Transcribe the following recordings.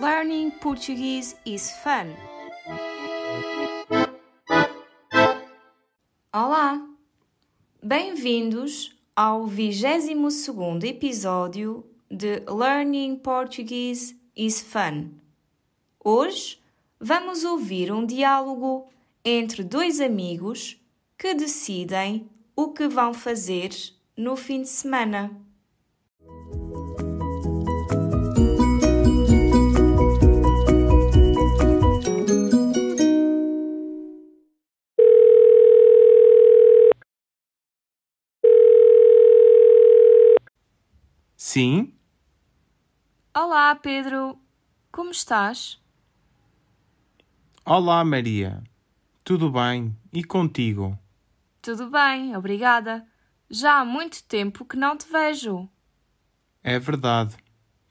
Learning Portuguese is fun. Olá! Bem-vindos ao 22 episódio de Learning Portuguese is Fun. Hoje vamos ouvir um diálogo entre dois amigos que decidem o que vão fazer no fim de semana. Sim, Olá, Pedro. Como estás? olá Maria. Tudo bem? E contigo? Tudo bem, obrigada. Já há muito tempo que não te vejo. É verdade.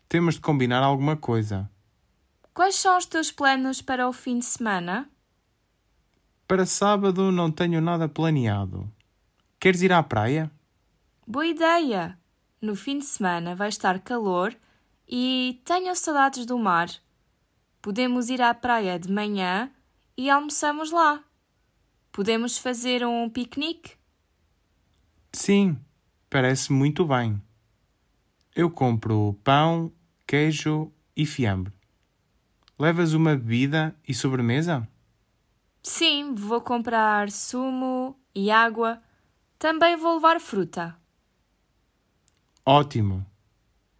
Temos de combinar alguma coisa. Quais são os teus planos para o fim de semana? Para sábado não tenho nada planeado. Queres ir à praia? Boa ideia! No fim de semana vai estar calor e tenho saudades do mar. Podemos ir à praia de manhã e almoçamos lá. Podemos fazer um piquenique? Sim, parece muito bem. Eu compro pão, queijo e fiambre. Levas uma bebida e sobremesa? Sim, vou comprar sumo e água. Também vou levar fruta. Ótimo!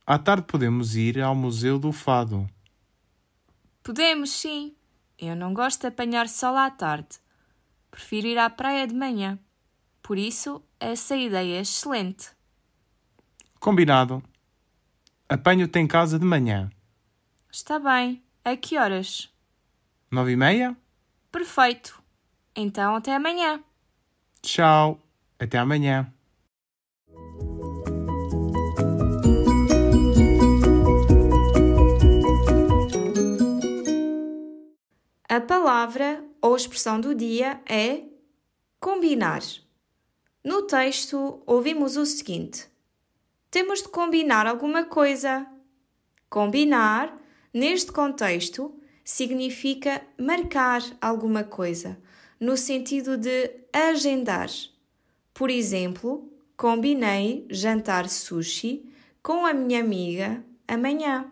À tarde podemos ir ao Museu do Fado. Podemos, sim. Eu não gosto de apanhar sol à tarde. Prefiro ir à praia de manhã. Por isso, essa ideia é excelente. Combinado. Apanho-te em casa de manhã. Está bem. A que horas? Nove e meia? Perfeito. Então, até amanhã. Tchau. Até amanhã. A palavra ou expressão do dia é combinar. No texto, ouvimos o seguinte: temos de combinar alguma coisa. Combinar, neste contexto, significa marcar alguma coisa, no sentido de agendar. Por exemplo, combinei jantar sushi com a minha amiga amanhã.